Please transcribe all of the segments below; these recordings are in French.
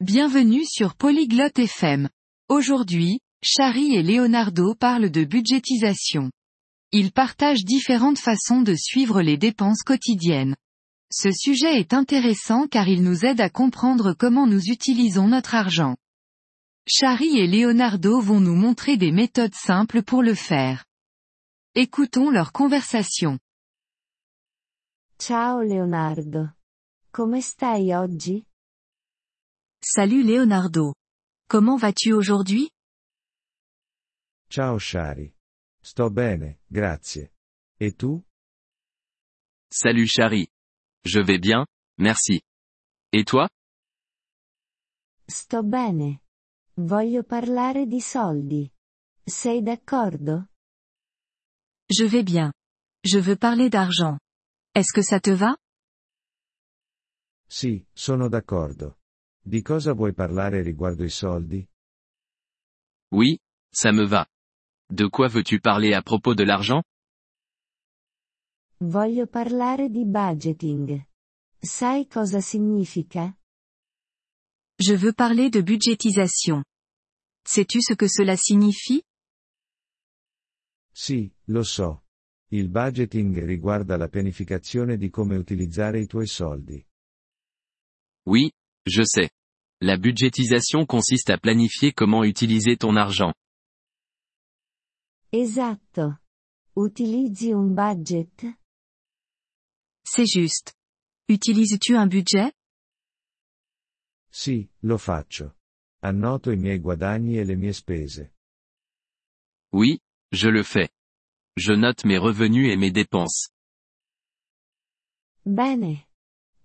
Bienvenue sur Polyglotte FM. Aujourd'hui, Chari et Leonardo parlent de budgétisation. Ils partagent différentes façons de suivre les dépenses quotidiennes. Ce sujet est intéressant car il nous aide à comprendre comment nous utilisons notre argent. Chari et Leonardo vont nous montrer des méthodes simples pour le faire. Écoutons leur conversation. Ciao Leonardo. Come stai oggi? Salut Leonardo. Comment vas-tu aujourd'hui? Ciao Shari. Sto bene, grazie. Et tu? Salut Chari. Je vais bien, merci. Et toi? Sto bene. Voglio parlare di soldi. Sei d'accordo? Je vais bien. Je veux parler d'argent. Est-ce que ça te va? Sì, sono d'accordo. Di cosa vuoi parlare riguardo i soldi? Oui, ça me va. De quoi veux-tu parler à propos de l'argent? Voglio parlare di budgeting. Sai cosa significa? Je veux parler de budgétisation. Sais-tu ce que cela signifie? Sì, lo so. Il budgeting riguarda la pianificazione di come utilizzare i tuoi soldi. Oui, je sais. La budgétisation consiste à planifier comment utiliser ton argent. Esatto. Utilizzi un budget? C'est juste. Utilises-tu un budget? Sì, lo faccio. Annoto i miei guadagni e le mie spese. Oui, je le fais. Je note mes revenus et mes dépenses. Bene.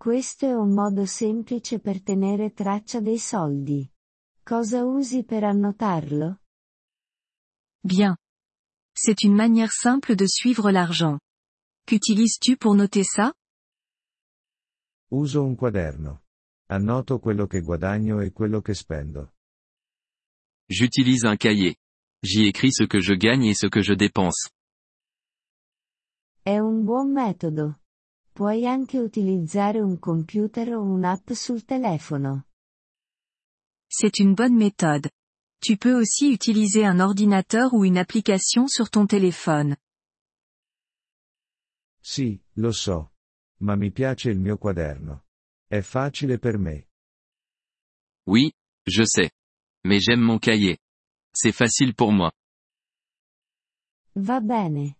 Questo è un modo semplice per tenere traccia dei soldi. Cosa usi per annotarlo? Bien. C'est une manière simple de suivre l'argent. Qu'utilises-tu pour noter ça? Uso un quaderno. Annoto quello che guadagno e quello che spendo. J'utilise un cahier. J'y écris ce que je gagne et ce que je dépense. È un buon metodo. Puoi anche utilizzare un computer o un'app sul telefono. C'est une bonne méthode. Tu peux aussi utiliser un ordinateur ou une application sur ton téléphone. Sì, lo so. Ma mi piace il mio quaderno. È facile per me. Oui, je sais. Mais j'aime mon cahier. C'est facile pour moi. Va bene.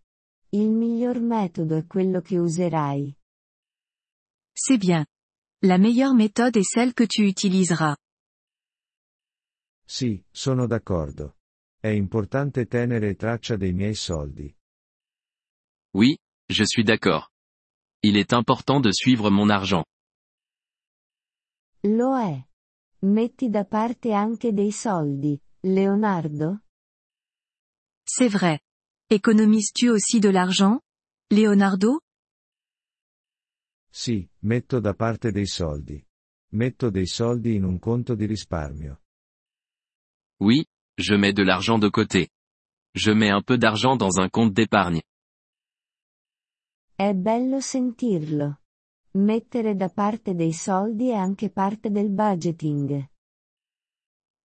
Il miglior metodo è quello che userai. C'est bien. La meilleure méthode est celle que tu utiliseras. Sì, sono d'accordo. È importante tenere traccia dei miei soldi. Oui, je suis d'accord. Il est important de suivre mon argent. Lo è. Metti da parte anche dei soldi, Leonardo? C'est vrai. Économises-tu aussi de l'argent? Leonardo? Sì, metto da parte dei soldi. Metto dei soldi in un conto di risparmio. Oui, je mets de l'argent de côté. Je mets un peu d'argent dans un compte d'épargne. È bello sentirlo. Mettere da parte dei soldi è anche parte del budgeting.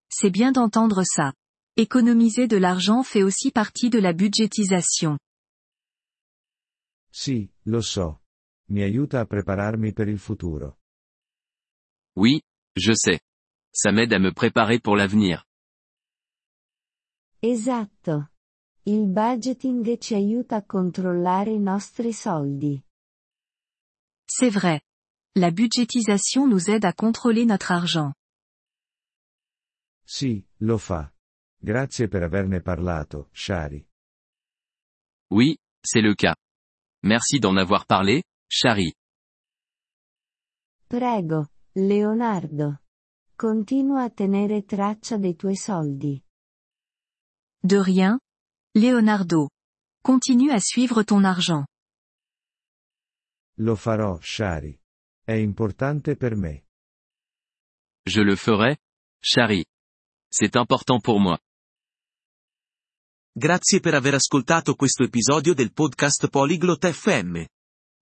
C'est bien d'entendre ça. Économiser de l'argent fait aussi partie de la budgétisation. Sì, lo so. Mi aiuta a prepararmi per il futuro. Oui, je sais. Ça m'aide à me préparer pour l'avenir. Esatto. Il budgeting ci aiuta a controllare i nostri soldi. C'est vrai. La budgétisation nous aide à contrôler notre argent. Sì, lo fa. Grazie per averne parlato, Shari. Oui, c'est le cas. Merci d'en avoir parlé, Chari. Prego, Leonardo. Continua a tenere traccia dei tuoi soldi. De rien. Leonardo. Continue à suivre ton argent. Lo farò, Shari. È importante per me. Je le ferai, Chari. C'est important pour moi. Grazie per aver ascoltato questo episodio del podcast Polyglot FM.